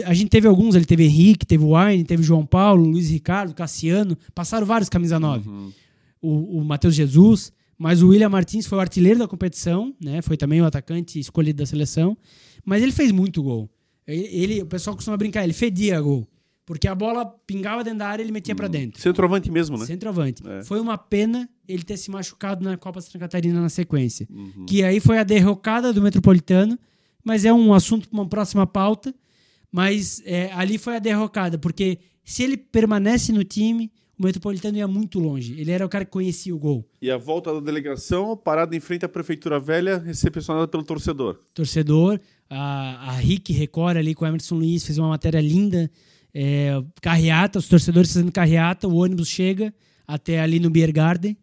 A gente teve alguns, ele teve Henrique, teve Wine, teve João Paulo, Luiz Ricardo, Cassiano, passaram vários camisa 9. Uhum. O, o Matheus Jesus, mas o William Martins foi o artilheiro da competição, né? Foi também o atacante escolhido da seleção, mas ele fez muito gol. Ele, ele o pessoal costuma brincar, ele fedia gol. Porque a bola pingava dentro da área e ele metia hum. para dentro. Centroavante mesmo, né? Centroavante. É. Foi uma pena ele ter se machucado na Copa Santa Catarina na sequência. Uhum. Que aí foi a derrocada do Metropolitano, mas é um assunto para uma próxima pauta. Mas é, ali foi a derrocada, porque se ele permanece no time, o Metropolitano ia muito longe. Ele era o cara que conhecia o gol. E a volta da delegação, parada em frente à Prefeitura Velha, recepcionada pelo torcedor. Torcedor. A, a Rick Record ali com o Emerson Luiz fez uma matéria linda é, carreata, os torcedores fazendo carreata, o ônibus chega até ali no Beer Garden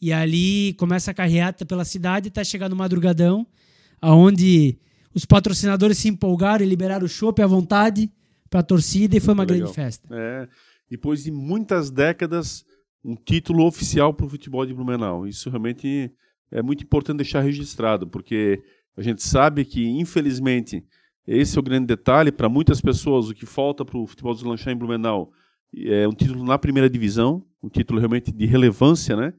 e ali começa a carreata pela cidade até chegar no madrugadão, aonde os patrocinadores se empolgaram e liberaram o chopp à vontade para a torcida e foi uma Legal. grande festa. É, depois de muitas décadas, um título oficial para o futebol de Blumenau. Isso realmente é muito importante deixar registrado, porque a gente sabe que, infelizmente, esse é o grande detalhe. Para muitas pessoas, o que falta para o futebol deslanchar em Blumenau é um título na primeira divisão, um título realmente de relevância, né?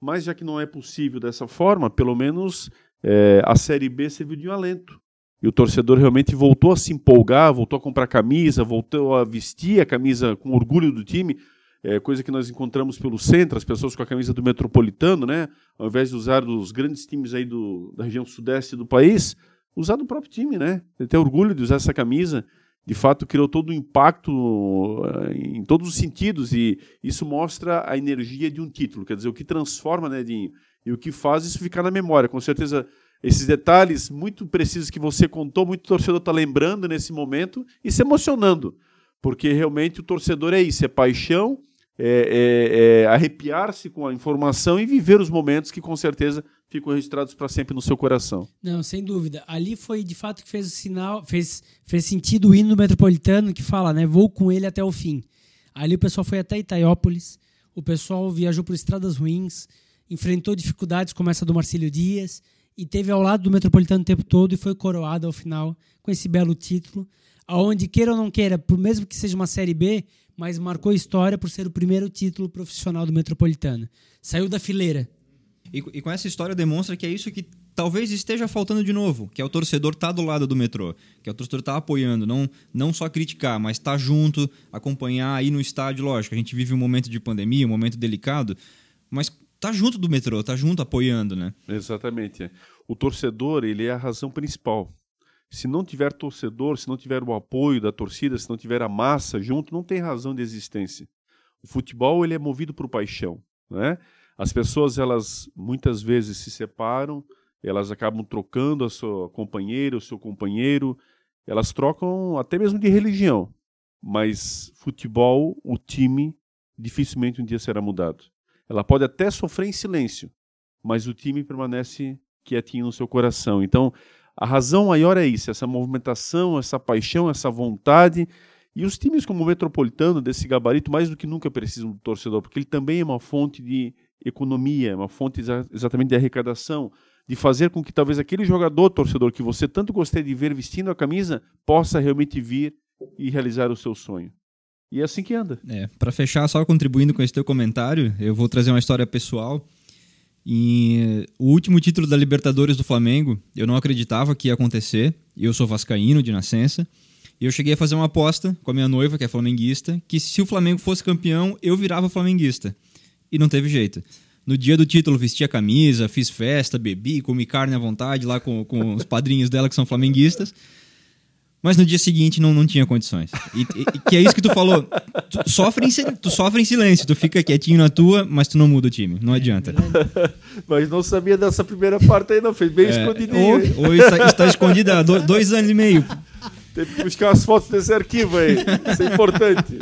Mas já que não é possível dessa forma, pelo menos é, a Série B serviu de um alento. E o torcedor realmente voltou a se empolgar, voltou a comprar camisa, voltou a vestir a camisa com orgulho do time, é, coisa que nós encontramos pelo centro, as pessoas com a camisa do Metropolitano, né? Ao invés de usar os grandes times aí do, da região sudeste do país, usar do próprio time, né? Ele tem orgulho de usar essa camisa. De fato, criou todo um impacto eh, em todos os sentidos e isso mostra a energia de um título. Quer dizer, o que transforma, né, Edinho? E o que faz isso ficar na memória. Com certeza, esses detalhes muito precisos que você contou, muito torcedor está lembrando nesse momento e se emocionando. Porque realmente o torcedor é isso, é paixão, é, é, é arrepiar-se com a informação e viver os momentos que com certeza ficam registrados para sempre no seu coração. Não, sem dúvida. Ali foi de fato que fez o sinal, fez, fez sentido o hino metropolitano que fala, né? Vou com ele até o fim. Ali o pessoal foi até Itaiópolis, o pessoal viajou por estradas ruins, enfrentou dificuldades como essa do Marcílio Dias e teve ao lado do metropolitano o tempo todo e foi coroado ao final com esse belo título, aonde queira ou não queira, por mesmo que seja uma série B, mas marcou história por ser o primeiro título profissional do metropolitano. Saiu da fileira e, e, com essa história demonstra que é isso que talvez esteja faltando de novo, que é o torcedor tá do lado do metrô, que é o torcedor tá apoiando, não, não só criticar, mas tá junto, acompanhar aí no estádio, lógico. A gente vive um momento de pandemia, um momento delicado, mas tá junto do metrô, tá junto apoiando, né? Exatamente. O torcedor, ele é a razão principal. Se não tiver torcedor, se não tiver o apoio da torcida, se não tiver a massa junto, não tem razão de existência. O futebol ele é movido por paixão, né? As pessoas, elas muitas vezes se separam, elas acabam trocando a sua companheira, o seu companheiro, elas trocam até mesmo de religião. Mas futebol, o time, dificilmente um dia será mudado. Ela pode até sofrer em silêncio, mas o time permanece quietinho no seu coração. Então, A razão maior é isso, essa movimentação, essa paixão, essa vontade. E os times como o Metropolitano, desse gabarito, mais do que nunca precisam do torcedor, porque ele também é uma fonte de economia, uma fonte exa exatamente de arrecadação, de fazer com que talvez aquele jogador, torcedor, que você tanto gostaria de ver vestindo a camisa, possa realmente vir e realizar o seu sonho. E é assim que anda. É, para fechar, só contribuindo com esse teu comentário, eu vou trazer uma história pessoal. E o último título da Libertadores do Flamengo, eu não acreditava que ia acontecer. Eu sou vascaíno de nascença. E eu cheguei a fazer uma aposta com a minha noiva, que é flamenguista, que se o Flamengo fosse campeão, eu virava flamenguista. E não teve jeito. No dia do título, vesti a camisa, fiz festa, bebi, comi carne à vontade lá com, com os padrinhos dela que são flamenguistas. Mas no dia seguinte não, não tinha condições. E, e, que é isso que tu falou. Tu sofre, em, tu sofre em silêncio, tu fica quietinho na tua, mas tu não muda o time. Não adianta. mas não sabia dessa primeira parte aí, não. Fez bem é, escondidinho. Ou, ou está, está escondida há dois anos e meio. Tem que buscar as fotos desse arquivo aí. Isso é importante.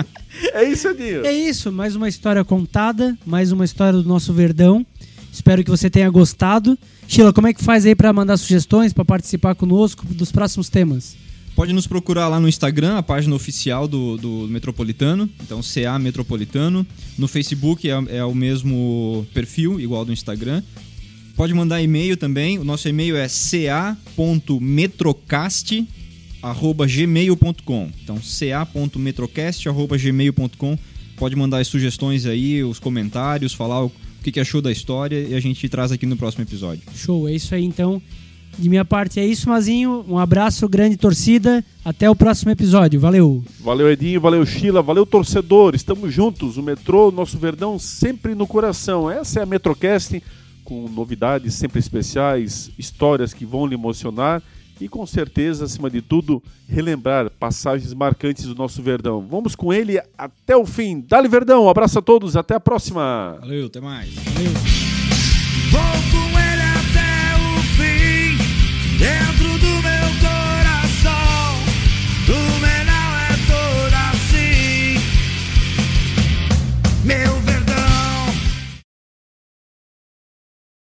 É isso, Edinho. É isso. Mais uma história contada, mais uma história do nosso Verdão. Espero que você tenha gostado. Sheila, como é que faz aí para mandar sugestões, para participar conosco dos próximos temas? Pode nos procurar lá no Instagram, a página oficial do, do Metropolitano, então CA Metropolitano. No Facebook é, é o mesmo perfil, igual do Instagram. Pode mandar e-mail também, o nosso e-mail é ca.metrocast.gmail.com. Então, ca.metrocast.gmail.com. Pode mandar as sugestões aí, os comentários, falar o que achou da história e a gente traz aqui no próximo episódio. Show, é isso aí então. De minha parte é isso, Mazinho. Um abraço, grande torcida. Até o próximo episódio. Valeu. Valeu, Edinho. Valeu, Sheila. Valeu, torcedor. Estamos juntos. O metrô, nosso Verdão, sempre no coração. Essa é a Metrocast, com novidades sempre especiais, histórias que vão lhe emocionar e, com certeza, acima de tudo, relembrar passagens marcantes do nosso Verdão. Vamos com ele até o fim. Dale, Verdão. Um abraço a todos. Até a próxima. Valeu, até mais. Valeu.